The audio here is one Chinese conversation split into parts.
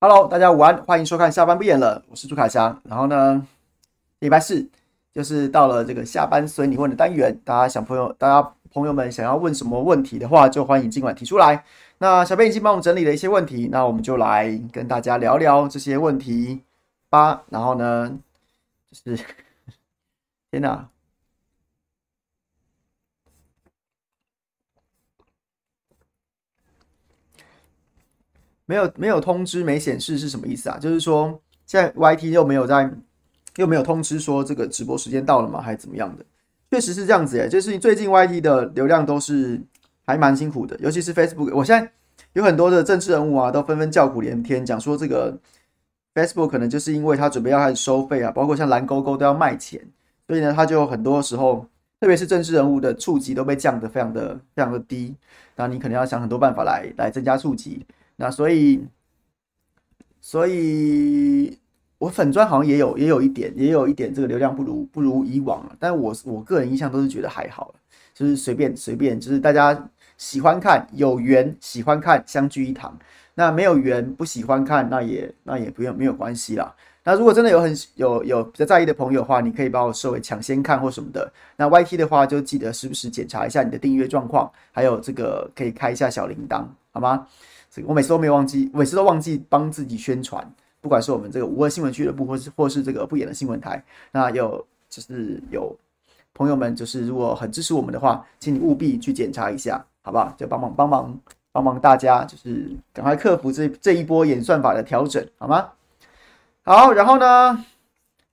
Hello，大家午安，欢迎收看下班不演了，我是朱凯翔。然后呢，礼拜四就是到了这个下班随你问的单元，大家想朋友，大家朋友们想要问什么问题的话，就欢迎尽管提出来。那小编已经帮我们整理了一些问题，那我们就来跟大家聊聊这些问题吧。然后呢，就是 天哪！没有没有通知没显示是什么意思啊？就是说现在 YT 又没有在又没有通知说这个直播时间到了吗？还是怎么样的？确实是这样子诶，就是最近 YT 的流量都是还蛮辛苦的，尤其是 Facebook。我现在有很多的政治人物啊，都纷纷叫苦连天，讲说这个 Facebook 可能就是因为他准备要开始收费啊，包括像蓝勾勾都要卖钱，所以呢，他就很多时候，特别是政治人物的触及都被降得非常的非常的低，那你可能要想很多办法来来增加触及。那所以，所以我粉专好像也有也有一点，也有一点这个流量不如不如以往了。但我我个人印象都是觉得还好，就是随便随便，就是大家喜欢看有缘喜欢看相聚一堂，那没有缘不喜欢看那也那也不用没有关系啦。那如果真的有很有有比较在意的朋友的话，你可以把我设为抢先看或什么的。那 YT 的话就记得时不时检查一下你的订阅状况，还有这个可以开一下小铃铛，好吗？这个我每次都没有忘记，每次都忘记帮自己宣传。不管是我们这个五二新闻俱乐部，或是或是这个不演的新闻台，那有就是有朋友们，就是如果很支持我们的话，请你务必去检查一下，好不好？就帮忙帮忙帮忙大家，就是赶快克服这这一波演算法的调整，好吗？好，然后呢，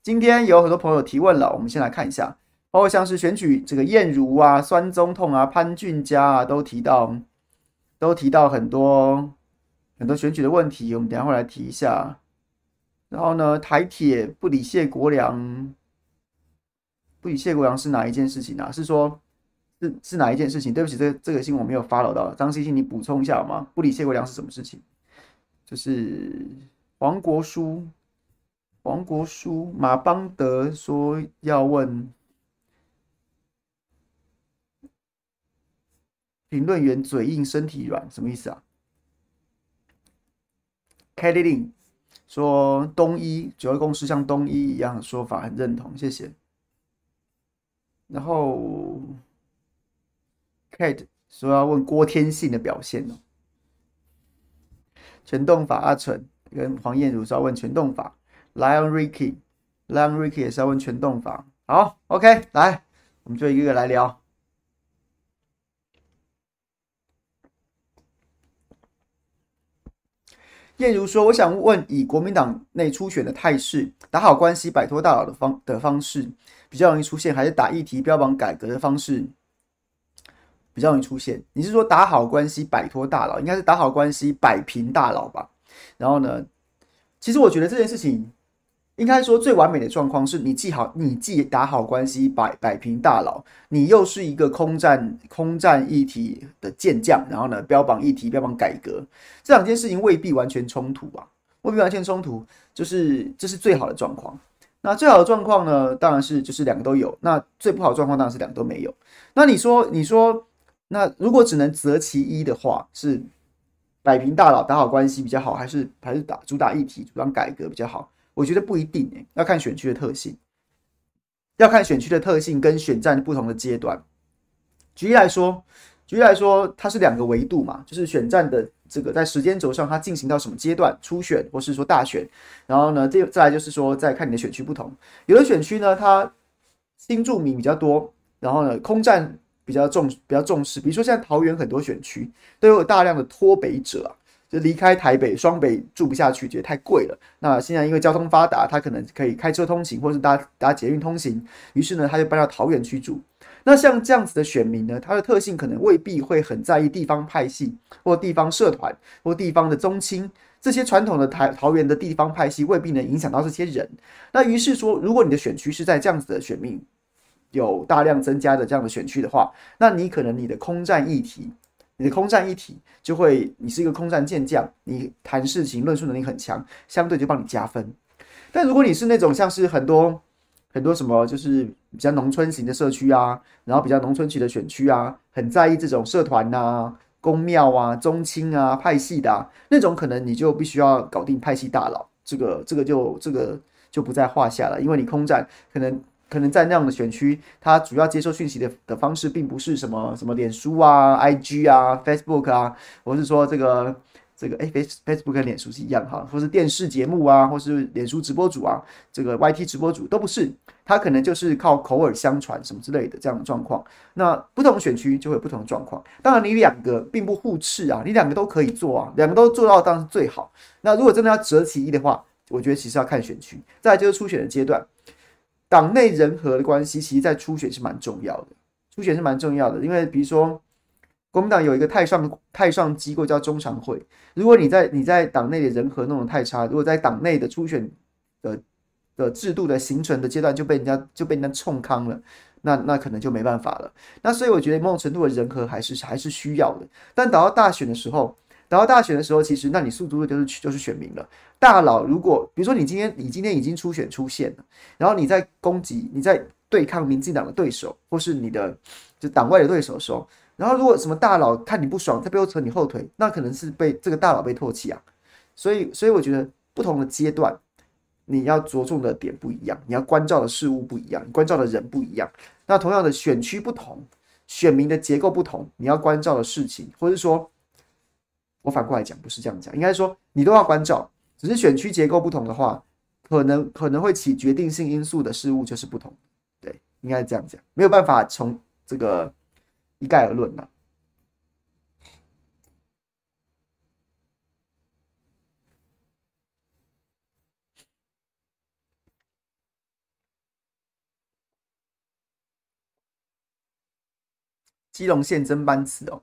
今天有很多朋友提问了，我们先来看一下，包括像是选举这个燕如啊、酸中痛啊、潘俊佳啊，都提到。都提到很多很多选举的问题，我们等下会来提一下。然后呢，台铁不理谢国梁，不理谢国梁是哪一件事情啊？是说，是是哪一件事情？对不起，这这个新闻我没有 follow 到。张星星，你补充一下好吗？不理谢国梁是什么事情？就是黄国书，黄国书，马邦德说要问。评论员嘴硬身体软，什么意思啊？Kelly Lin 说东一九二共识像东一一样的说法，很认同，谢谢。然后 Kate 说要问郭天信的表现哦。全动法阿纯跟黄燕如说要问全动法，Lion Ricky，Lion Ricky 也是要问全动法。好，OK，来，我们就一个一个来聊。燕如说：“我想问，以国民党内初选的态势，打好关系、摆脱大佬的方的方式比较容易出现，还是打议题、标榜改革的方式比较容易出现？你是说打好关系、摆脱大佬，应该是打好关系、摆平大佬吧？然后呢，其实我觉得这件事情。”应该说，最完美的状况是你既好，你既打好关系，摆摆平大佬，你又是一个空战空战议题的健将，然后呢，标榜议题，标榜改革，这两件事情未必完全冲突啊，未必完全冲突，就是这是最好的状况。那最好的状况呢，当然是就是两个都有。那最不好的状况当然是两个都没有。那你说，你说，那如果只能择其一的话，是摆平大佬，打好关系比较好，还是还是打主打议题，主张改革比较好？我觉得不一定诶，要看选区的特性，要看选区的特性跟选战不同的阶段。举例来说，举例来说，它是两个维度嘛，就是选战的这个在时间轴上，它进行到什么阶段，初选或是说大选。然后呢，这再来就是说，再看你的选区不同，有的选区呢，它新住民比较多，然后呢，空战比较重，比较重视。比如说，现在桃园很多选区都有大量的脱北者啊。就离开台北，双北住不下去，觉得太贵了。那现在因为交通发达，他可能可以开车通行，或是搭搭捷运通行。于是呢，他就搬到桃园去住。那像这样子的选民呢，他的特性可能未必会很在意地方派系，或地方社团，或地方的宗亲。这些传统的台桃园的地方派系未必能影响到这些人。那于是说，如果你的选区是在这样子的选民有大量增加的这样的选区的话，那你可能你的空战议题。你的空战一体就会，你是一个空战健将，你谈事情论述能力很强，相对就帮你加分。但如果你是那种像是很多很多什么，就是比较农村型的社区啊，然后比较农村区的选区啊，很在意这种社团呐、公庙啊、宗亲啊、派系的啊，那种可能你就必须要搞定派系大佬，这个这个就这个就不在话下了，因为你空战可能可能在那样的选区，它主要接收讯息的的方式并不是什么什么脸书啊、IG 啊、Facebook 啊，或是说这个。这个哎，Face Facebook 跟脸书是一样哈，或是电视节目啊，或是脸书直播主啊，这个 YT 直播主都不是，他可能就是靠口耳相传什么之类的这样的状况。那不同选区就会有不同的状况。当然，你两个并不互斥啊，你两个都可以做啊，两个都做到当然是最好。那如果真的要择其一的话，我觉得其实要看选区。再来就是初选的阶段，党内人和的关系，其实在初选是蛮重要的。初选是蛮重要的，因为比如说。国民党有一个太上太上机构叫中常会，如果你在你在党内的人和弄得太差，如果在党内的初选的的制度的形成的阶段就被人家就被人家冲康了，那那可能就没办法了。那所以我觉得某种程度的人和还是还是需要的。但等到大选的时候，等到大选的时候，其实那你速度的就是就是选民了。大佬如果比如说你今天你今天已经初选出现了，然后你在攻击你在对抗民进党的对手或是你的就党外的对手的时候。然后，如果什么大佬看你不爽，在背后扯你后腿，那可能是被这个大佬被唾弃啊。所以，所以我觉得不同的阶段，你要着重的点不一样，你要关照的事物不一样，你关照的人不一样。那同样的选区不同，选民的结构不同，你要关照的事情，或者说，我反过来讲，不是这样讲，应该说你都要关照，只是选区结构不同的话，可能可能会起决定性因素的事物就是不同。对，应该是这样讲，没有办法从这个。一概而论呐。基隆县增班次哦，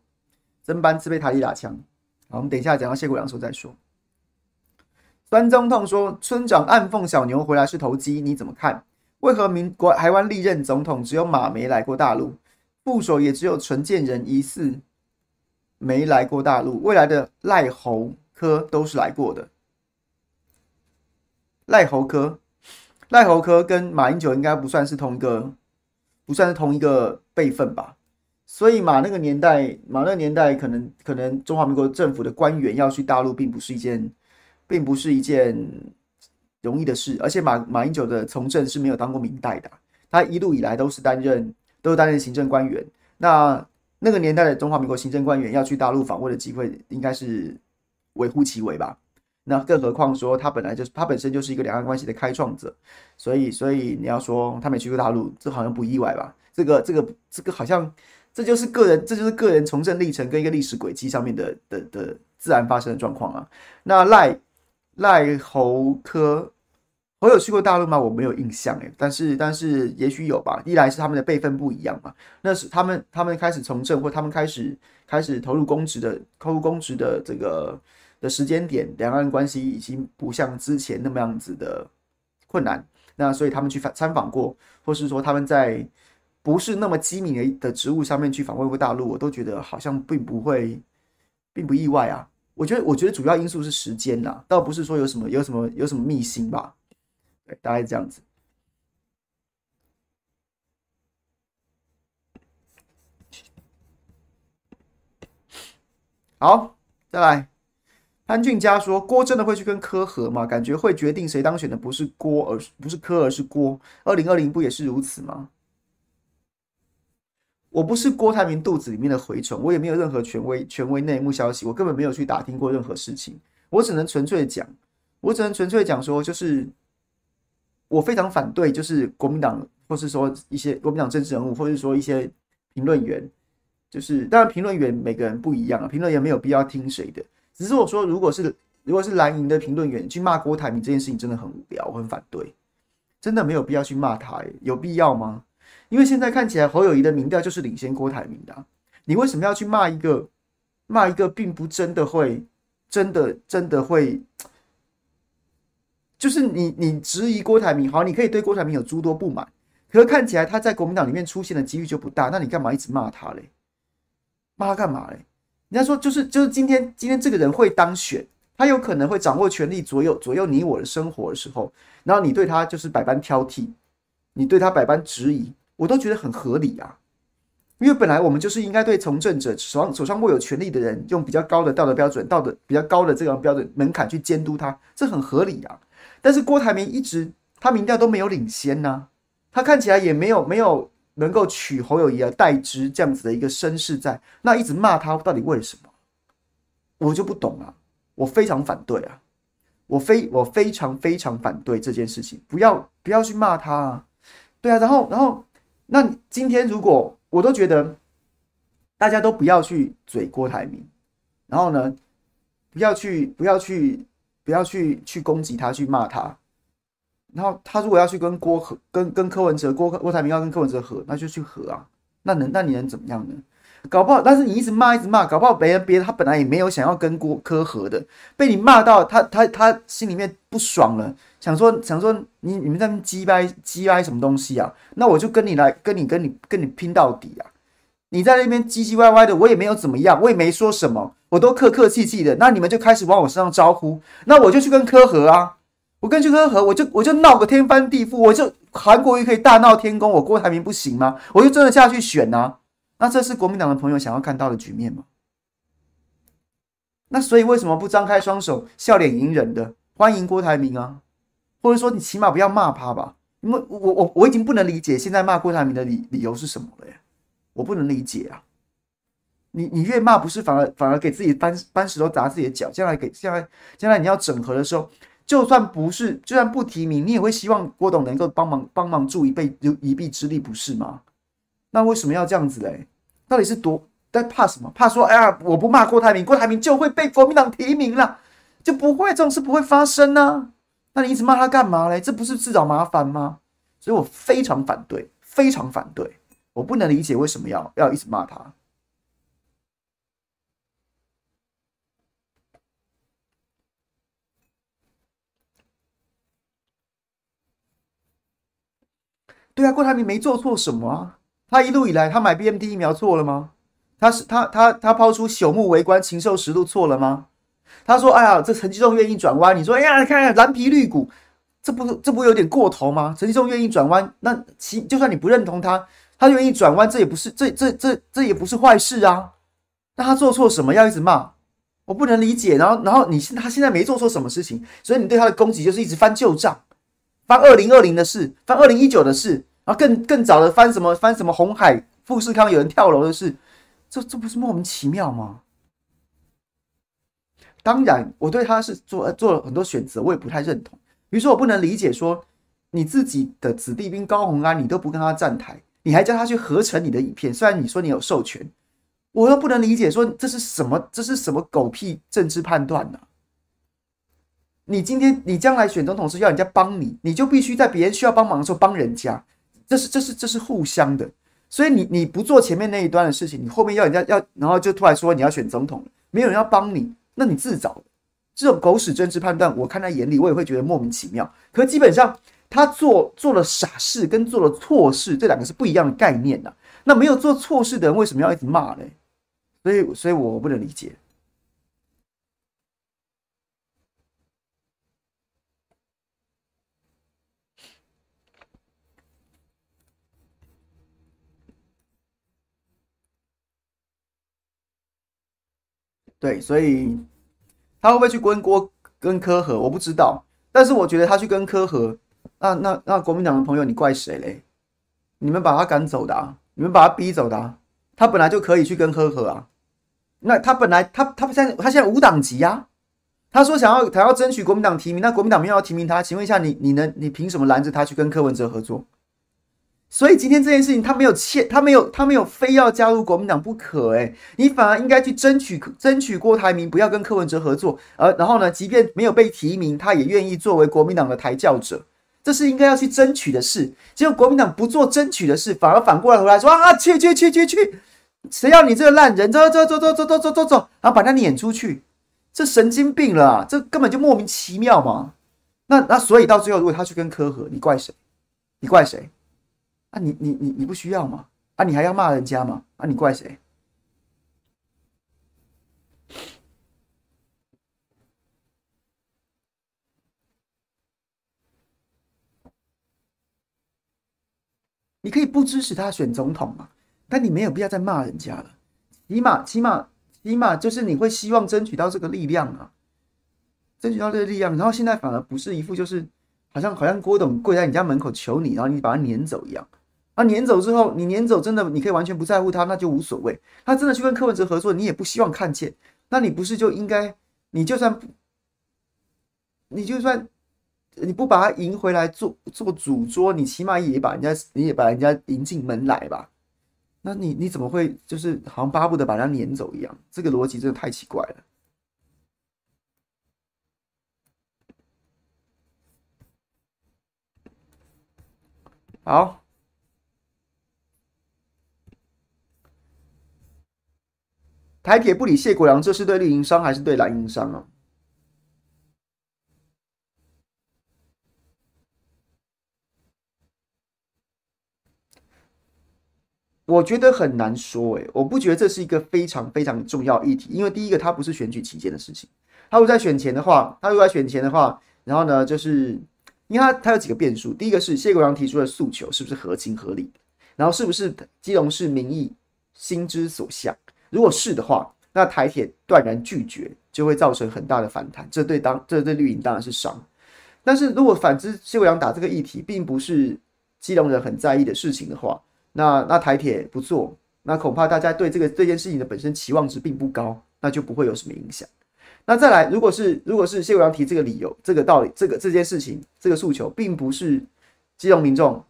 增班次被台里打枪。好，我们等一下讲到谢国梁时候再说。孙中痛说：“村长暗讽小牛回来是投机，你怎么看？为何民国台湾历任总统只有马没来过大陆？”副手也只有陈建仁疑似没来过大陆，未来的赖侯科都是来过的。赖侯科，赖侯科跟马英九应该不算是同一个，不算是同一个辈分吧？所以马那个年代，马那个年代可能可能中华民国政府的官员要去大陆，并不是一件，并不是一件容易的事。而且马马英九的从政是没有当过民代的，他一路以来都是担任。都是担任行政官员，那那个年代的中华民国行政官员要去大陆访问的机会，应该是微乎其微吧？那更何况说他本来就是他本身就是一个两岸关系的开创者，所以所以你要说他没去过大陆，这好像不意外吧？这个这个这个好像这就是个人这就是个人从政历程跟一个历史轨迹上面的的的自然发生的状况啊。那赖赖侯科。我有去过大陆吗？我没有印象诶，但是但是也许有吧。一来是他们的辈分不一样嘛，那是他们他们开始从政或他们开始开始投入公职的投入公职的这个的时间点，两岸关系已经不像之前那么样子的困难。那所以他们去访参访过，或是说他们在不是那么机敏的的职务上面去访问过大陆，我都觉得好像并不会，并不意外啊。我觉得我觉得主要因素是时间呐，倒不是说有什么有什么有什么秘辛吧。对，大概这样子。好，再来。潘俊佳说：“郭真的会去跟柯和吗？感觉会决定谁当选的不是郭，而不是柯，而是郭。二零二零不也是如此吗？”我不是郭台铭肚子里面的蛔虫，我也没有任何权威权威内幕消息，我根本没有去打听过任何事情。我只能纯粹讲，我只能纯粹讲说，就是。我非常反对，就是国民党，或是说一些国民党政治人物，或是说一些评论员，就是当然评论员每个人不一样啊，评论员没有必要听谁的。只是我说，如果是如果是蓝营的评论员去骂郭台铭这件事情，真的很无聊，我很反对，真的没有必要去骂他，欸，有必要吗？因为现在看起来侯友谊的民调就是领先郭台铭的，你为什么要去骂一个骂一个并不真的会真的真的会？就是你，你质疑郭台铭，好，你可以对郭台铭有诸多不满，可是看起来他在国民党里面出现的几率就不大，那你干嘛一直骂他嘞？骂他干嘛嘞？人家说就是就是今天今天这个人会当选，他有可能会掌握权力，左右左右你我的生活的时候，然后你对他就是百般挑剔，你对他百般质疑，我都觉得很合理啊。因为本来我们就是应该对从政者手上手上握有权力的人，用比较高的道德标准、道德比较高的这个标准门槛去监督他，这很合理啊。但是郭台铭一直他民调都没有领先呐、啊，他看起来也没有没有能够取侯友谊而代之这样子的一个声势在，那一直骂他到底为什么？我就不懂啊，我非常反对啊，我非我非常非常反对这件事情，不要不要去骂他啊，对啊，然后然后那今天如果。我都觉得，大家都不要去嘴郭台铭，然后呢，不要去，不要去，不要去去攻击他，去骂他。然后他如果要去跟郭和跟跟柯文哲，郭郭台铭要跟柯文哲和，那就去和啊。那能那你能怎么样呢？搞不好，但是你一直骂一直骂，搞不好别人别人他本来也没有想要跟郭柯和的，被你骂到他他他心里面不爽了。想说想说你你们在那边鸡掰鸡歪什么东西啊？那我就跟你来跟你跟你跟你拼到底啊！你在那边唧唧歪歪的，我也没有怎么样，我也没说什么，我都客客气气的。那你们就开始往我身上招呼，那我就去跟柯和啊，我跟去柯和，我就我就闹个天翻地覆，我就韩国瑜可以大闹天宫，我郭台铭不行吗？我就真的下去选啊！那这是国民党的朋友想要看到的局面吗？那所以为什么不张开双手，笑脸迎人的欢迎郭台铭啊？或者说，你起码不要骂他吧，因为我我我已经不能理解现在骂郭台铭的理理由是什么了呀，我不能理解啊！你你越骂，不是反而反而给自己搬搬石头砸自己的脚？将来给将来将来你要整合的时候，就算不是就算不提名，你也会希望郭董能够帮忙帮忙助一臂一臂之力，不是吗？那为什么要这样子嘞？到底是多在怕什么？怕说哎呀，我不骂郭台铭，郭台铭就会被国民党提名了，就不会这种事不会发生呢、啊？那你一直骂他干嘛嘞？这不是自找麻烦吗？所以我非常反对，非常反对。我不能理解为什么要要一直骂他。对啊，郭台铭没做错什么啊。他一路以来，他买 BMT 疫苗错了吗？他是他他他抛出朽木为官、禽兽食禄错了吗？他说：“哎呀，这陈吉仲愿意转弯。”你说：“哎呀，看看蓝皮绿骨，这不这不有点过头吗？”陈吉仲愿意转弯，那其就算你不认同他，他愿意转弯，这也不是这这这这也不是坏事啊。那他做错什么要一直骂？我不能理解。然后然后你他现在没做错什么事情，所以你对他的攻击就是一直翻旧账，翻二零二零的事，翻二零一九的事，然后更更早的翻什么翻什么红海富士康有人跳楼的事，这这不是莫名其妙吗？当然，我对他是做做了很多选择，我也不太认同。比如说，我不能理解说你自己的子弟兵高虹安，你都不跟他站台，你还叫他去合成你的影片。虽然你说你有授权，我又不能理解说这是什么，这是什么狗屁政治判断呢？你今天你将来选总统是要人家帮你，你就必须在别人需要帮忙的时候帮人家，这是这是这是互相的。所以你你不做前面那一端的事情，你后面要人家要，然后就突然说你要选总统，没有人要帮你。那你自找这种狗屎政治判断，我看在眼里，我也会觉得莫名其妙。可基本上，他做做了傻事跟做了错事，这两个是不一样的概念呐、啊。那没有做错事的人，为什么要一直骂呢？所以，所以我不能理解。对，所以他会不会去跟郭跟柯和？我不知道。但是我觉得他去跟柯和，那那那国民党的朋友，你怪谁嘞？你们把他赶走的啊？你们把他逼走的啊？他本来就可以去跟柯和啊。那他本来他他现在他现在无党籍啊。他说想要他要争取国民党提名，那国民党没有要提名他，请问一下你你能你凭什么拦着他去跟柯文哲合作？所以今天这件事情，他没有欠，他没有，他没有非要加入国民党不可。诶，你反而应该去争取，争取郭台铭不要跟柯文哲合作。而然后呢，即便没有被提名，他也愿意作为国民党的抬轿者，这是应该要去争取的事。结果国民党不做争取的事，反而反过来回来说啊，去去去去去，谁要你这个烂人？走走走走走走走走走，然后把他撵出去，这神经病了啊！这根本就莫名其妙嘛。那那所以到最后，如果他去跟柯和，你怪谁？你怪谁？啊你，你你你不需要吗？啊，你还要骂人家吗？啊，你怪谁？你可以不支持他选总统嘛，但你没有必要再骂人家了。起码，起码，起码就是你会希望争取到这个力量啊，争取到这个力量。然后现在反而不是一副就是好像好像郭董跪在你家门口求你，然后你把他撵走一样。啊，撵走之后，你撵走真的你可以完全不在乎他，那就无所谓。他真的去跟柯文哲合作，你也不希望看见，那你不是就应该，你就算，你就算。你不把他迎回来做做主桌，你起码也把人家你也把人家迎进门来吧？那你你怎么会就是好像巴不得把他撵走一样？这个逻辑真的太奇怪了。好，台铁不理谢国梁，这是对绿营伤还是对蓝营伤啊？我觉得很难说，诶，我不觉得这是一个非常非常重要议题，因为第一个，它不是选举期间的事情，他如果在选前的话，他如果在选前的话，然后呢，就是因为他他有几个变数，第一个是谢国梁提出的诉求是不是合情合理，然后是不是基隆市民意心之所向，如果是的话，那台铁断然拒绝，就会造成很大的反弹，这对当这对绿营当然是伤，但是如果反之，谢国梁打这个议题并不是基隆人很在意的事情的话。那那台铁不做，那恐怕大家对这个这件事情的本身期望值并不高，那就不会有什么影响。那再来，如果是如果是谢国梁提这个理由、这个道理、这个这件事情、这个诉求，并不是基隆民众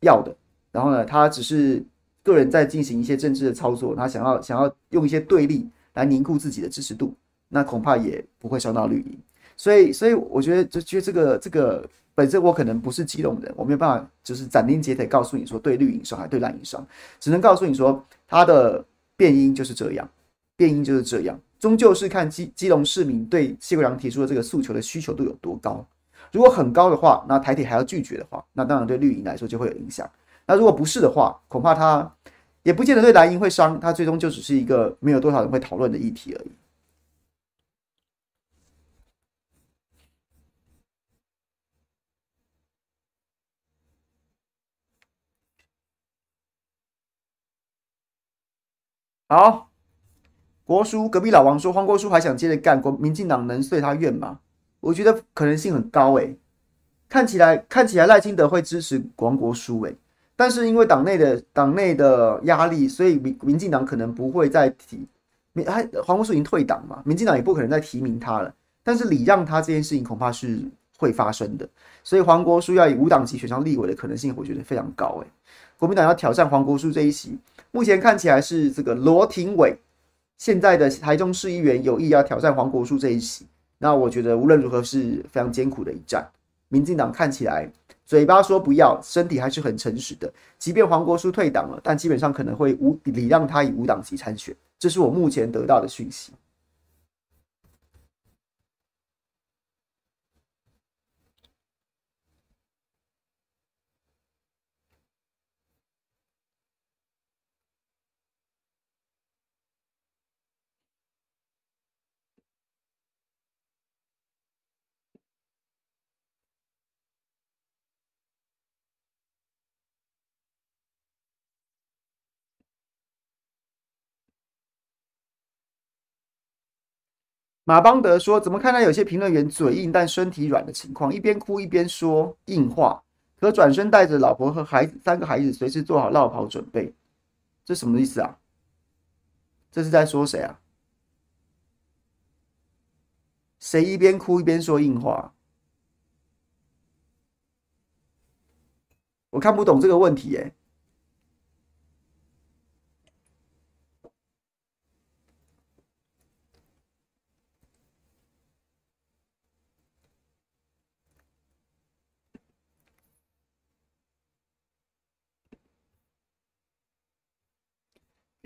要的，然后呢，他只是个人在进行一些政治的操作，他想要想要用一些对立来凝固自己的支持度，那恐怕也不会伤到绿营。所以，所以我觉得，就觉得这个这个。本身我可能不是基隆人，我没有办法就是斩钉截铁告诉你说对绿营伤还对蓝营伤，只能告诉你说他的变因就是这样，变因就是这样，终究是看基基隆市民对谢国梁提出的这个诉求的需求度有多高。如果很高的话，那台铁还要拒绝的话，那当然对绿营来说就会有影响。那如果不是的话，恐怕他也不见得对蓝营会伤，他最终就只是一个没有多少人会讨论的议题而已。好，国书隔壁老王说，黄国书还想接着干，国民进党能遂他愿吗？我觉得可能性很高诶、看起来看起来赖清德会支持黄国书诶，但是因为党内的党内的压力，所以民民进党可能不会再提。民还黄国书已经退党嘛，民进党也不可能再提名他了。但是礼让他这件事情恐怕是会发生的，所以黄国书要以无党籍选上立委的可能性，我觉得非常高诶。国民党要挑战黄国书这一席。目前看起来是这个罗廷伟，现在的台中市议员有意要挑战黄国书这一席。那我觉得无论如何是非常艰苦的一战。民进党看起来嘴巴说不要，身体还是很诚实的。即便黄国书退党了，但基本上可能会无礼让他以无党籍参选。这是我目前得到的讯息。马邦德说：“怎么看待有些评论员嘴硬但身体软的情况？一边哭一边说硬话，可转身带着老婆和孩子三个孩子，随时做好落跑准备。这什么意思啊？这是在说谁啊？谁一边哭一边说硬话？我看不懂这个问题耶。”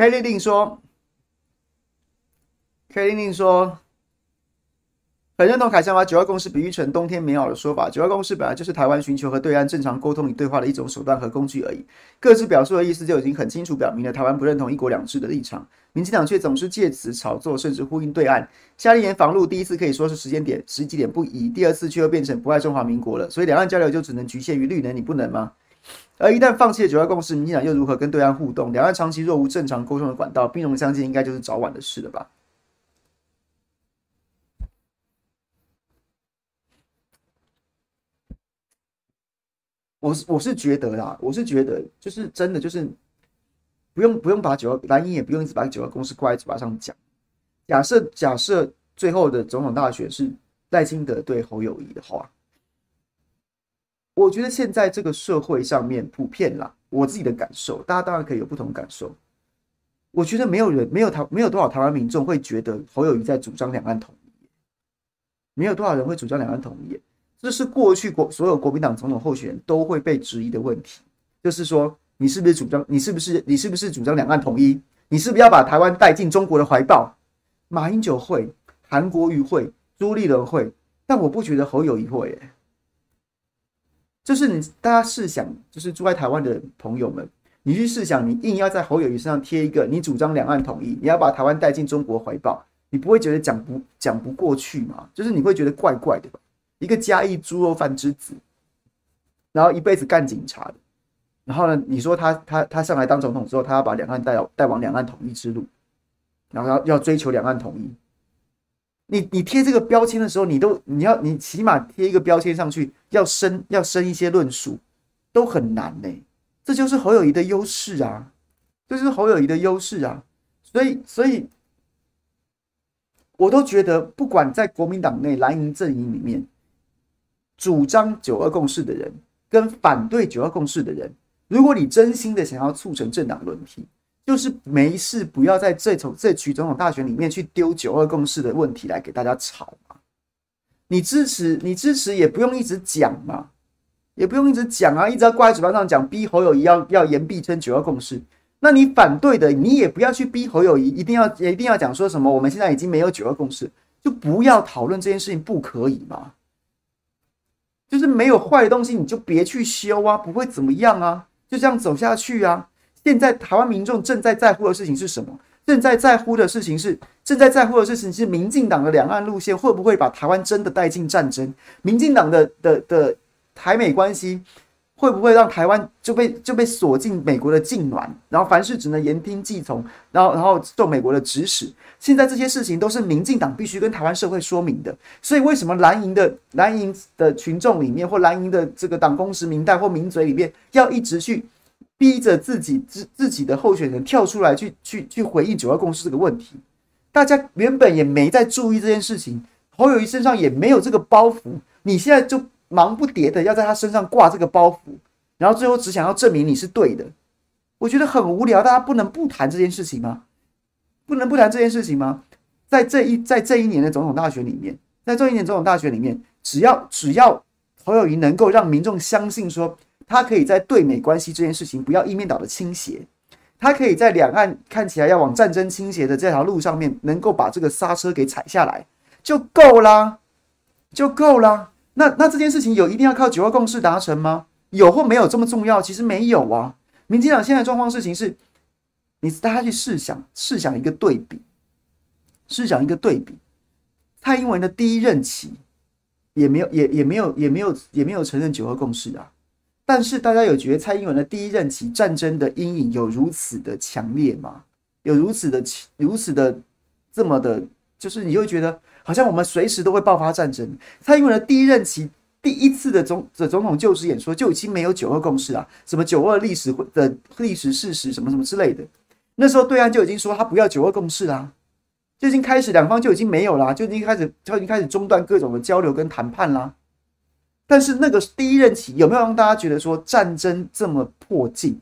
凯丽令说：“凯丽令说，很认同凯翔把九二共识比喻成冬天棉袄的说法。九二共识本来就是台湾寻求和对岸正常沟通与对话的一种手段和工具而已。各自表述的意思就已经很清楚，表明了台湾不认同一国两制的立场。民进党却总是借此炒作，甚至呼应对岸。夏令言防陆第一次可以说是时间点时机点不宜，第二次却又变成不爱中华民国了。所以两岸交流就只能局限于绿能，你不能吗？而一旦放弃了九二共识，民进党又如何跟对岸互动？两岸长期若无正常沟通的管道，兵戎相见应该就是早晚的事了吧？我是我是觉得啦，我是觉得就是真的就是不用不用把九二蓝营也不用一直把九二共识挂在嘴巴上讲。假设假设最后的总统大选是赖清德对侯友宜的话。我觉得现在这个社会上面普遍啦，我自己的感受，大家当然可以有不同感受。我觉得没有人，没有台，没有多少台湾民众会觉得侯友宜在主张两岸统一，没有多少人会主张两岸统一。这是过去国所有国民党总统候选人都会被质疑的问题，就是说你是不是主张，你是不是你是不是主张两岸统一？你是不是要把台湾带进中国的怀抱？马英九会，韩国瑜会，朱立伦会，但我不觉得侯友宜会、欸。就是你，大家试想，就是住在台湾的朋友们，你去试想，你硬要在侯友谊身上贴一个，你主张两岸统一，你要把台湾带进中国怀抱，你不会觉得讲不讲不过去吗？就是你会觉得怪怪的吧？一个嘉义猪肉饭之子，然后一辈子干警察的，然后呢，你说他他他上来当总统之后，他要把两岸带带往两岸统一之路，然后要要追求两岸统一。你你贴这个标签的时候，你都你要你起码贴一个标签上去，要生要生一些论述，都很难呢、这就是侯友谊的优势啊，这就是侯友谊的优势啊。所以所以，我都觉得，不管在国民党内蓝营阵营里面，主张九二共识的人跟反对九二共识的人，如果你真心的想要促成政党轮替。就是没事，不要在这场这局总统大选里面去丢九二共识的问题来给大家吵嘛。你支持，你支持也不用一直讲嘛，也不用一直讲啊，一直要挂在嘴巴上讲，逼侯友谊要要言必称九二共识。那你反对的，你也不要去逼侯友谊，一定要也一定要讲说什么，我们现在已经没有九二共识，就不要讨论这件事情，不可以吗？就是没有坏的东西，你就别去修啊，不会怎么样啊，就这样走下去啊。现在台湾民众正在在乎的事情是什么？正在在乎的事情是，正在在乎的事情是，民进党的两岸路线会不会把台湾真的带进战争？民进党的的的台美关系会不会让台湾就被就被锁进美国的禁暖？然后凡事只能言听计从，然后然后受美国的指使。现在这些事情都是民进党必须跟台湾社会说明的。所以为什么蓝营的蓝营的群众里面，或蓝营的这个党公职民代或名嘴里面，要一直去？逼着自己自自己的候选人跳出来去去去回应九二共识这个问题，大家原本也没在注意这件事情，侯友谊身上也没有这个包袱，你现在就忙不迭的要在他身上挂这个包袱，然后最后只想要证明你是对的，我觉得很无聊。大家不能不谈这件事情吗？不能不谈这件事情吗？在这一在这一年的总统大选里面，在这一年总统大选里面，只要只要侯友谊能够让民众相信说。他可以在对美关系这件事情不要一面倒的倾斜，他可以在两岸看起来要往战争倾斜的这条路上面，能够把这个刹车给踩下来，就够啦，就够啦。那那这件事情有一定要靠九二共识达成吗？有或没有这么重要？其实没有啊。民进党现在状况事情是，你大家去试想，试想一个对比，试想一个对比，蔡英文的第一任期也没有，也也没有，也没有，也没有承认九二共识啊。但是大家有觉得蔡英文的第一任期战争的阴影有如此的强烈吗？有如此的、如此的这么的，就是你会觉得好像我们随时都会爆发战争。蔡英文的第一任期第一次的总的总统就职演说就已经没有九二共识啊，什么九二历史的历史事实什么什么之类的。那时候对岸就已经说他不要九二共识啦，就已经开始两方就已经没有啦，就已经开始就已经开始中断各种的交流跟谈判啦。但是那个第一任期有没有让大家觉得说战争这么迫近？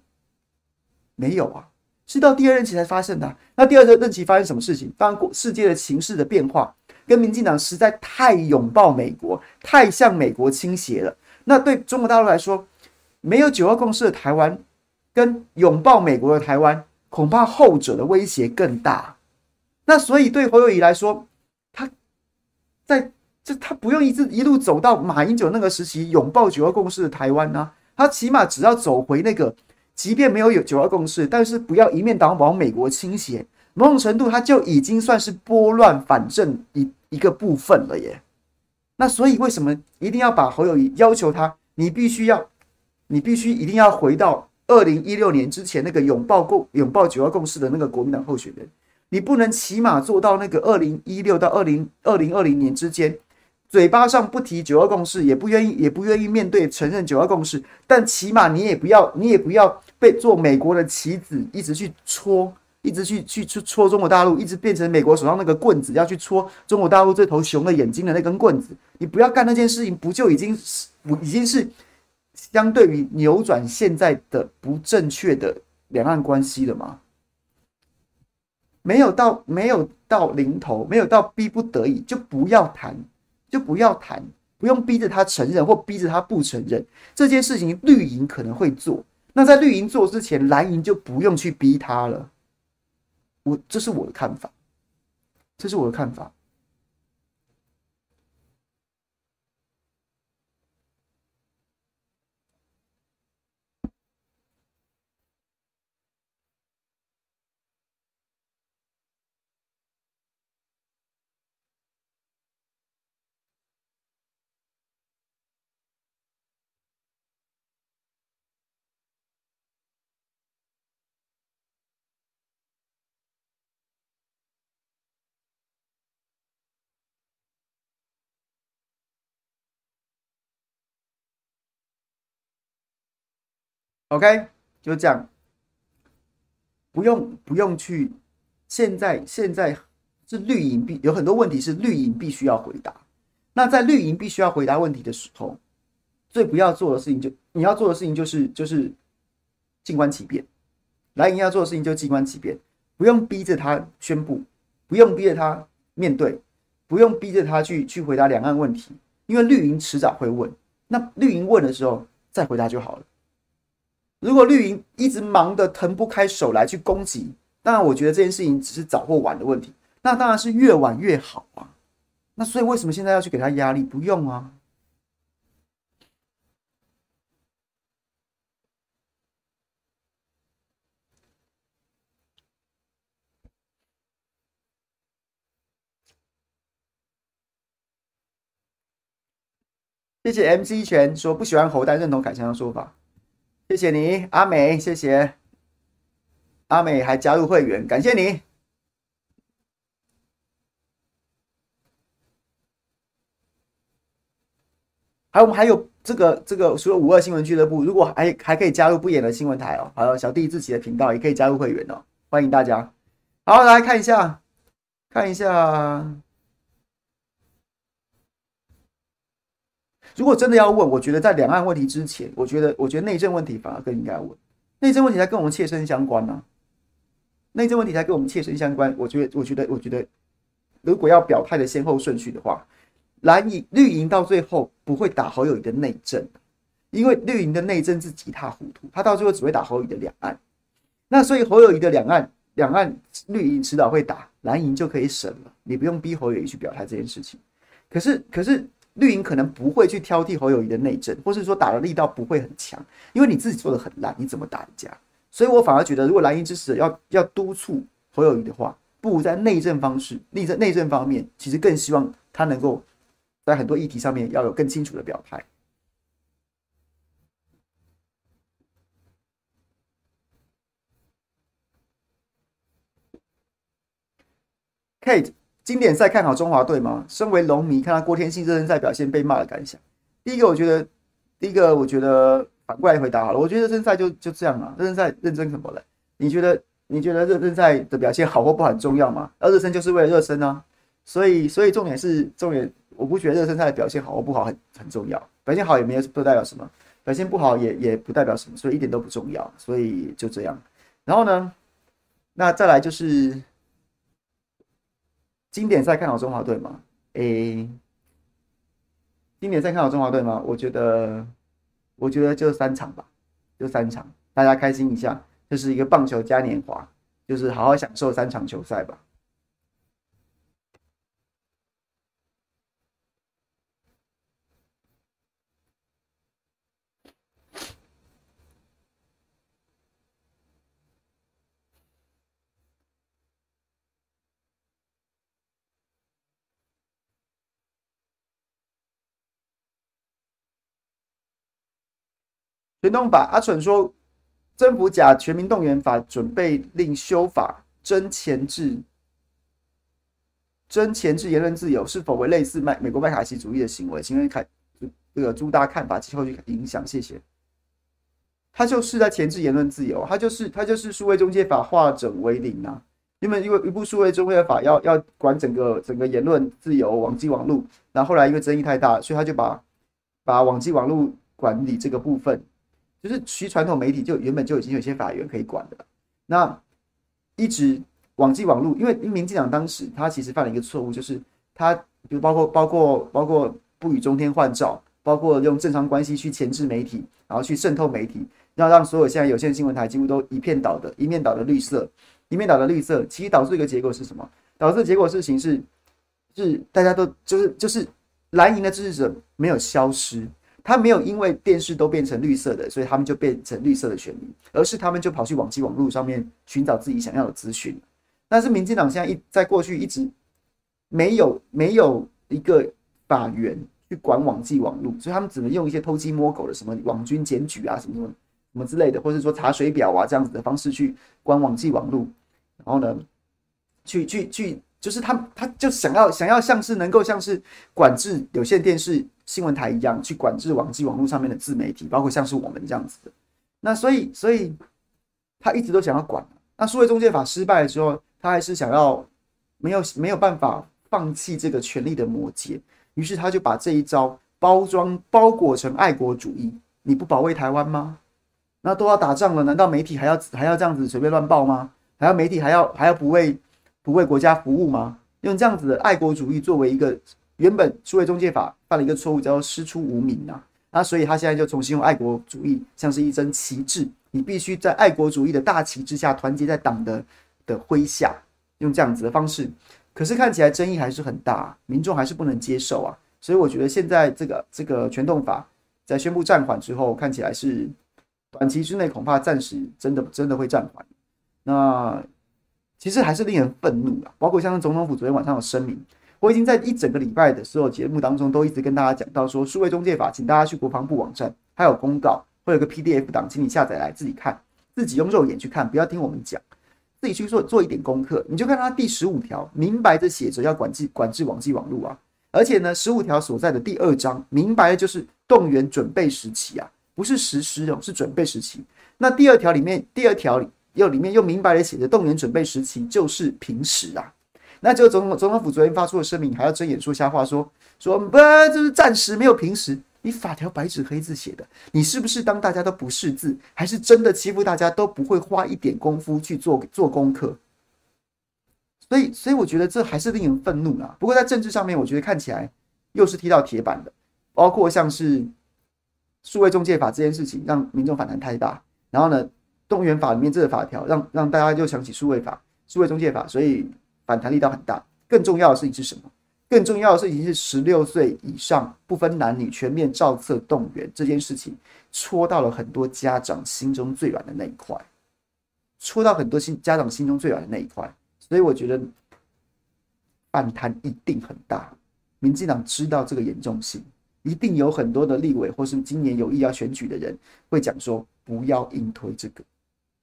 没有啊，是到第二任期才发生的。那第二任任期发生什么事情？当然，世界的情势的变化跟民进党实在太拥抱美国，太向美国倾斜了。那对中国大陆来说，没有九二共识的台湾跟拥抱美国的台湾，恐怕后者的威胁更大。那所以对侯友宜来说，他在。就他不用一直一路走到马英九那个时期拥抱九二共识的台湾呢、他起码只要走回那个，即便没有有九二共识，但是不要一面倒往美国倾斜，某种程度他就已经算是拨乱反正一一个部分了耶。那所以为什么一定要把侯友宜要求他，你必须要你必须一定要回到二零一六年之前那个拥抱共拥抱九二共识的那个国民党候选人，你不能起码做到那个二零一六到二零二零二零年之间，嘴巴上不提九二共识，也不愿意也不愿意面对承认九二共识，但起码你也不要你也不要被做美国的棋子，一直去戳。一直去去去戳中国大陆，一直变成美国手上那个棍子，要去戳中国大陆这头熊的眼睛的那根棍子。你不要干那件事情，不就已经是已经是相对于扭转现在的不正确的两岸关系了吗？没有到没有到临头，没有到逼不得已，就不要谈，就不要谈，不用逼着他承认或逼着他不承认这件事情。绿营可能会做，那在绿营做之前，蓝营就不用去逼他了。我这是我的看法，这是我的看法。OK，就这样，不用不用去。现在现在是绿营必有很多问题是绿营必须要回答。那在绿营必须要回答问题的时候，最不要做的事情就你要做的事情就是就是静观其变。蓝营要做的事情就静观其变，不用逼着他宣布，不用逼着他面对，不用逼着他去去回答两岸问题，因为绿营迟早会问。那绿营问的时候再回答就好了。如果绿营一直忙得腾不开手来去攻击，当然我觉得这件事情只是早或晚的问题，那当然是越晚越好啊。那所以为什么现在要去给他压力？不用啊。谢谢 MC 权说不喜欢侯，但认同凯强的说法。谢谢你，阿美，谢谢阿美还加入会员，感谢你。还有我们还有这个这个除了五二新闻俱乐部，如果还还可以加入不演的新闻台哦，还有小弟自己的频道也可以加入会员哦，欢迎大家。好，来看一下，看一下。如果真的要问，我觉得在两岸问题之前，我觉得，我觉得内政问题反而更应该问。内政问题才跟我们切身相关呢、啊。内政问题才跟我们切身相关。我觉得，我觉得，我觉得，如果要表态的先后顺序的话，蓝营绿营到最后不会打侯友宜的内政，因为绿营的内政是一塌糊涂，他到最后只会打侯友宜的两岸。那所以侯友宜的两岸，两岸绿营迟早会打，蓝营就可以省了，你不用逼侯友宜去表态这件事情。可是，可是。绿营可能不会去挑剔侯友宜的内政，或是说打的力道不会很强，因为你自己做的很烂，你怎么打人家？所以我反而觉得，如果蓝营支持要 要督促侯友宜的话，不如在内政方式、内政内政方面，其实更希望他能够在很多议题上面要有更清楚的表态。Kate。经典赛看好中华队吗？身为龙迷，看到郭天信热身赛表现被骂的感想。第一个，我觉得，第一个，我觉得反过来回答好了。我觉得热身赛就就这样啊，热身赛认真什么了？你觉得你觉得热身赛的表现好或不好很重要吗？而热身就是为了热身啊，所以所以重点是重点，我不觉得热身赛的表现好或不好很很重要，表现好也没有不代表什么，表现不好也也不代表什么，所以一点都不重要，所以就这样。然后呢，那再来就是。经典赛看好中华队吗？诶、经典赛看好中华队吗？我觉得，我觉得就三场吧，就三场，大家开心一下，这、是一个棒球嘉年华，就是好好享受三场球赛吧。全动法，阿蠢说，政府假全民动员法准备令修法，真前置，真前置言论自由，是否为类似麦美国麦卡锡主义的行为？请问看这个朱大看法及后续影响，谢谢。他就是在前置言论自由，他就是他就是数位中介法化整为零啊。因为因为一部数位中介法要要管整个整个言论自由，网际网路，然后后来因为争议太大，所以他就把把网际网路管理这个部分。就是其传统媒体就原本就已经有些法源可以管的，那一直网际网路，因为民进党当时他其实犯了一个错误，就是他比如包括包括包括不与中天换照，包括用正常关系去钳制媒体，然后去渗透媒体，要让所有现在有线新闻台几乎都一片倒的，一面倒的绿色，一面倒的绿色，其实导致一个结果是什么？导致的结果事情是是大家都就是就是蓝营的支持者没有消失。他没有因为电视都变成绿色的，所以他们就变成绿色的选民，而是他们就跑去网际网络上面寻找自己想要的资讯。但是民进党现在一在过去一直没有没有一个法源去管网际网络，所以他们只能用一些偷鸡摸狗的什么网军检举啊什么什么什么之类的，或者说查水表啊这样子的方式去管网际网络，然后呢，去去去。就是他，他就想要想要像是能够像是管制有线电视新闻台一样，去管制网际网络上面的自媒体，包括像是我们这样子的。那所以，所以他一直都想要管。那数位中介法失败的时候，他还是想要没有没有办法放弃这个权力的魔戒，于是他就把这一招包装包裹成爱国主义。你不保卫台湾吗？那都要打仗了，难道媒体还要还要这样子随便乱报吗？还要媒体还要还要不为？不为国家服务吗？用这样子的爱国主义作为一个原本数位中介法犯了一个错误，叫做师出无名啊。那所以他现在就重新用爱国主义，像是一针旗帜，你必须在爱国主义的大旗之下团结在党的的麾下，用这样子的方式。可是看起来争议还是很大，民众还是不能接受啊。所以我觉得现在这个这个全动法在宣布暂缓之后，看起来是短期之内恐怕暂时真的真的会暂缓。那。其实还是令人愤怒的，包括像总统府昨天晚上的声明，我已经在一整个礼拜的所有节目当中都一直跟大家讲到说，数位中介法，请大家去国防部网站，还有公告，会有个 PDF 档，请你下载来自己看，自己用肉眼去看，不要听我们讲，自己去做做一点功课。你就看它第十五条，明白的写着要管制管制网际网络啊，而且呢，十五条所在的第二章，明白的就是动员准备时期啊，不是实施哦，是准备时期。那第二条里面，第二条里。又里面又明白的写着，动员准备时期就是平时啊。那就总统总统府昨天发出的声明，还要睁眼说瞎话说，说不，就是暂时没有平时。你法条白纸黑字写的，你是不是当大家都不识字，还是真的欺负大家都不会花一点功夫去做做功课？所以，所以我觉得这还是令人愤怒啊。不过在政治上面，我觉得看起来又是踢到铁板的，包括像是数位中介法这件事情，让民众反弹太大，然后呢？动员法里面这个法条，让让大家就想起数位法、数位中介法，所以反弹力道很大。更重要的事情是什么？更重要的事情是十六岁以上不分男女全面照册动员这件事情，戳到了很多家长心中最软的那一块，戳到很多心家长心中最软的那一块。所以我觉得反弹一定很大。民进党知道这个严重性，一定有很多的立委或是今年有意要选举的人会讲说，不要硬推这个。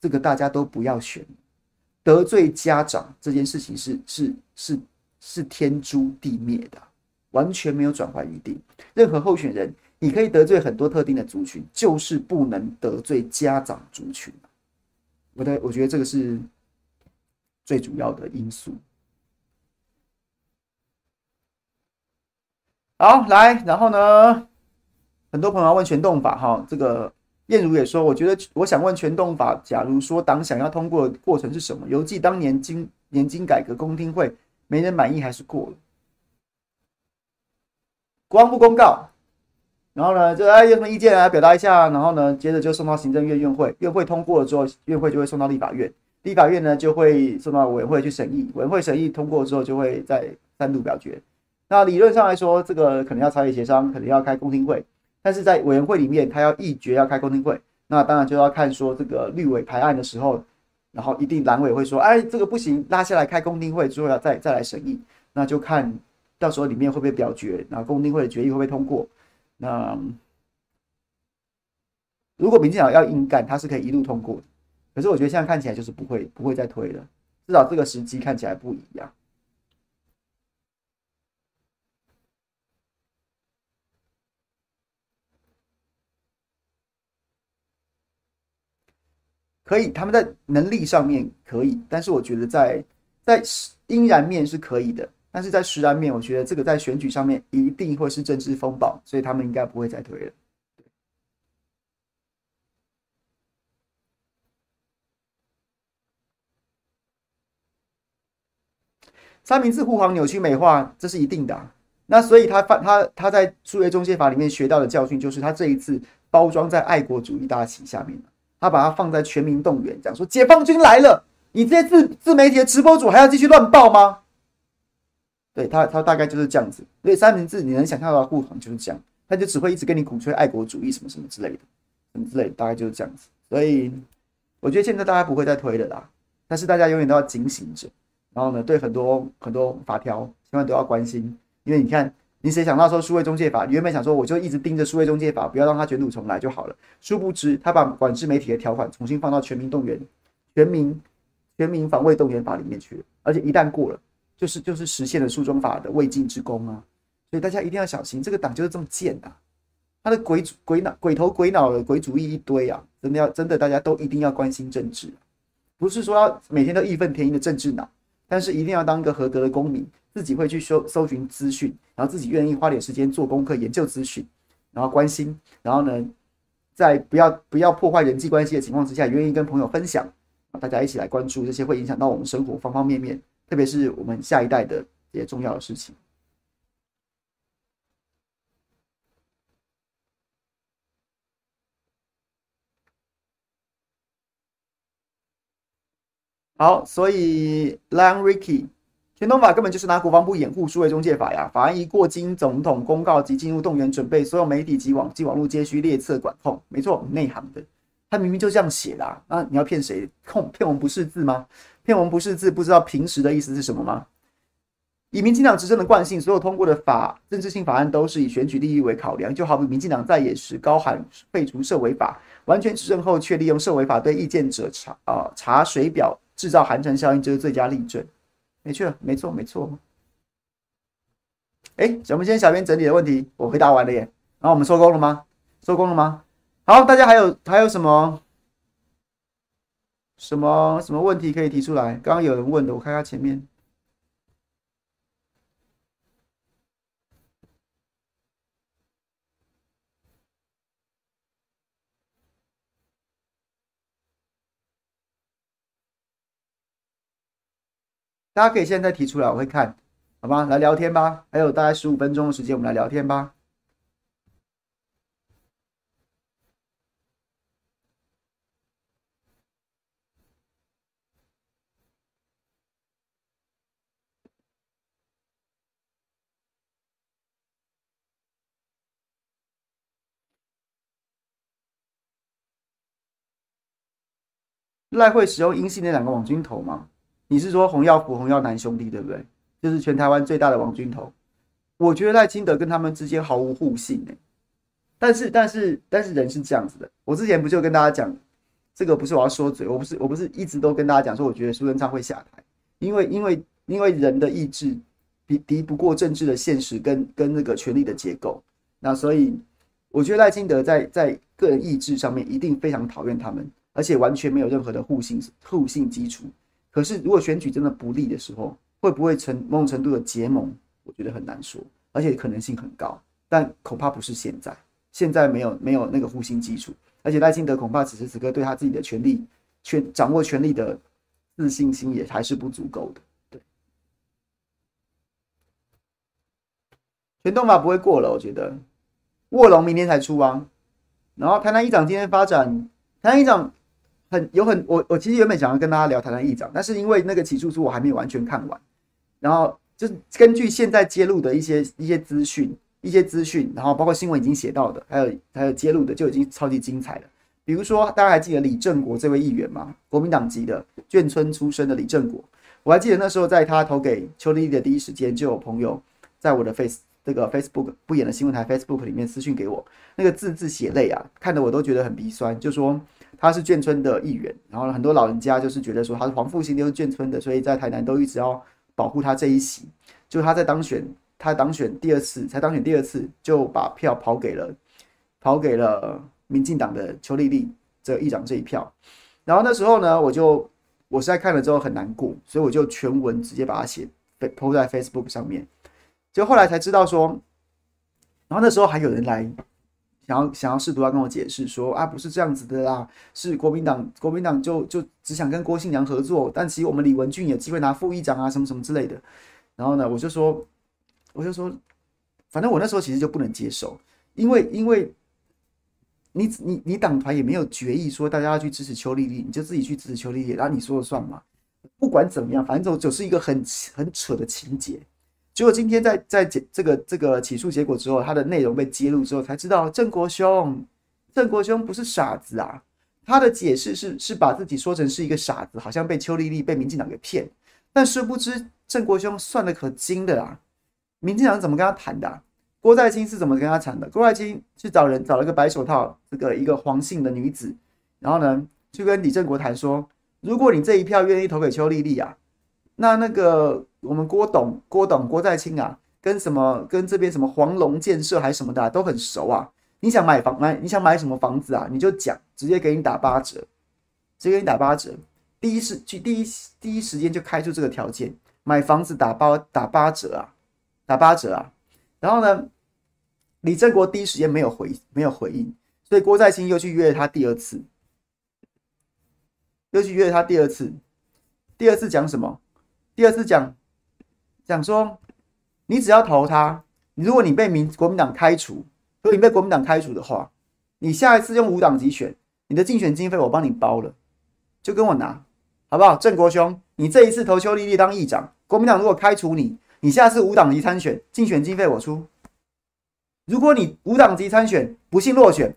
这个大家都不要选，得罪家长这件事情是是是是天诛地灭的，完全没有转换余地。任何候选人，你可以得罪很多特定的族群，就是不能得罪家长族群。我的我觉得这个是最主要的因素。好，来，然后呢，很多朋友问全动法哈，这个。燕如也说：“我觉得，我想问全动法，假如说党想要通过的过程是什么？犹记当年经年金改革公听会，没人满意还是过了。国防部公告，然后呢，就哎有什么意见啊表达一下，然后呢，接着就送到行政院院会，院会通过了之后，院会就会送到立法院，立法院呢就会送到委员会去审议，委员会审议通过之后，就会再三度表决。那理论上来说，这个可能要朝野协商，可能要开公听会。”但是在委员会里面，他要议决要开公听会，那当然就要看说这个绿委排案的时候，然后一定蓝委会说，哎，这个不行，拉下来开公听会之后要再再来审议，那就看到时候里面会不会表决，然后公听会的决议会不会通过。那如果民进党要硬干，他是可以一路通过的。可是我觉得现在看起来就是不会不会再推了，至少这个时机看起来不一样。可以，他们在能力上面可以，但是我觉得在在阴然面是可以的，但是在实然面，我觉得这个在选举上面一定会是政治风暴，所以他们应该不会再推了。三明治护航扭曲美化，这是一定的。那所以他犯他他在数学中介法里面学到的教训，就是他这一次包装在爱国主义大旗下面了。他把它放在全民动员，讲说解放军来了，你这些自自媒体的直播主还要继续乱报吗？对他，他大概就是这样子。所以三明治你能想象到的护航就是这样，他就只会一直跟你鼓吹爱国主义什么什么之类的，什么之类的，大概就是这样子。所以我觉得现在大家不会再推了啦，但是大家永远都要警醒着，然后呢，对很多很多法条千万都要关心，因为你看。你谁想到说数位中介法？原本想说我就一直盯着数位中介法，不要让它卷土重来就好了。殊不知他把管制媒体的条款重新放到全民动员、全民全民防卫动员法里面去了，而且一旦过了，就是就是实现了诉中法的未尽之功啊！所以大家一定要小心，这个党就是这么贱啊！他的鬼鬼脑鬼头鬼脑的鬼主意一堆啊！真的要真的大家都一定要关心政治，不是说要每天都义愤填膺的政治脑，但是一定要当一个合格的公民。自己会去搜搜寻资讯，然后自己愿意花点时间做功课、研究资讯，然后关心，然后呢，在不要不要破坏人际关系的情况之下，愿意跟朋友分享，大家一起来关注这些会影响到我们生活方方面面，特别是我们下一代的这些重要的事情。好，所以 Lang Ricky。全通法根本就是拿国防部掩护数位中介法呀！法案一过，经总统公告及进入动员准备，所有媒体及网际网络皆需列册管控。没错，内行的，他明明就这样写的啊！那你要骗谁？控骗我们不识字吗？骗我们不识字，不知道平时的意思是什么吗？以民进党执政的惯性，所有通过的法政治性法案都是以选举利益为考量。就好比民进党在野时高喊废除社维法，完全执政后却利用社维法对意见者查啊、呃、查水表，制造寒蝉效应，就是最佳例证。没去，没错，没错。哎，我们今天小编整理的问题，我回答完了耶。然后我们收工了吗？收工了吗？好，大家还有还有什么什么什么问题可以提出来？刚刚有人问的，我看一下前面。大家可以现在提出来，我会看，好吗？来聊天吧，还有大概十五分钟的时间，我们来聊天吧。赖会使用英系那两个网军头吗？你是说洪耀福、洪耀南兄弟对不对？就是全台湾最大的王军头。我觉得赖清德跟他们之间毫无互信哎。但是，但是，但是人是这样子的。我之前不就跟大家讲，这个不是我要说嘴，我不是，我不是一直都跟大家讲说，我觉得苏贞昌会下台，因为，因为，因为人的意志敌敌不过政治的现实跟跟那个权力的结构。那所以，我觉得赖清德在在个人意志上面一定非常讨厌他们，而且完全没有任何的互信互信基础。可是，如果选举真的不利的时候，会不会成某种程度的结盟？我觉得很难说，而且可能性很高，但恐怕不是现在。现在没有没有那个互信基础，而且赖清德恐怕此时此刻对他自己的权力、权掌握权力的自信心也还是不足够的。对，全动法不会过了，我觉得卧龙明天才出啊。然后台南议长今天发展，台南议长。很有很我我其实原本想要跟大家聊台南议长，但是因为那个起诉书我还没有完全看完，然后就是根据现在揭露的一些一些资讯，一些资讯，然后包括新闻已经写到的，还有还有揭露的就已经超级精彩了。比如说大家还记得李正国这位议员吗？国民党籍的眷村出身的李正国，我还记得那时候在他投给邱丽丽的第一时间，就有朋友在我的 face 这个 Facebook 不演的新闻台 Facebook 里面私讯给我，那个字字血泪啊，看得我都觉得很鼻酸。就说他是眷村的议员，然后很多老人家就是觉得说他是黄复兴都是眷村的，所以在台南都一直要保护他这一席。就他在当选，他当选第二次才当选第二次就把票跑给了跑给了民进党的邱丽丽这议长这一票。然后那时候呢，我就我实在看了之后很难过，所以我就全文直接把它写。被 po 在 Facebook 上面，就后来才知道说，然后那时候还有人来想要想要试图要跟我解释说啊，不是这样子的啦，是国民党国民党就就只想跟郭信良合作，但其实我们李文俊有机会拿副议长啊，什么什么之类的。然后呢，我就说，我就说，反正我那时候其实就不能接受，因为因为你你你党团也没有决议说大家要去支持邱丽丽，你就自己去支持邱丽丽，然后你说了算嘛。不管怎么样，反正就是一个很很扯的情节。结果今天在在解这个这个起诉结果之后，他的内容被揭露之后，才知道郑国兄，郑国兄不是傻子啊。他的解释是是把自己说成是一个傻子，好像被邱丽丽被民进党给骗。但殊不知郑国兄算得可精的啊。民进党怎么跟他谈的？郭在清是怎么跟他谈的？郭在清去找人找了个白手套，这个一个黄姓的女子，然后呢去跟李正国谈说。如果你这一票愿意投给邱丽丽啊，那那个我们郭董、郭董、郭在清啊，跟什么跟这边什么黄龙建设还是什么的、都很熟啊。你想买房买，你想买什么房子啊？你就讲，直接给你打八折，直接给你打八折。第一时去第一第一时间就开出这个条件，买房子打八打八折啊，打八折啊。然后呢，李正国第一时间没有回没有回应，所以郭在清又去约他第二次。又去约他第二次，第二次讲什么？第二次讲讲说，你只要投他，如果你被民国民党开除，如果你被国民党开除的话，你下一次用无党籍选，你的竞选经费我帮你包了，就跟我拿，好不好？郑国兄，你这一次投邱丽丽当议长，国民党如果开除你，你下次无党籍参选，竞选经费我出。如果你无党籍参选，不幸落选，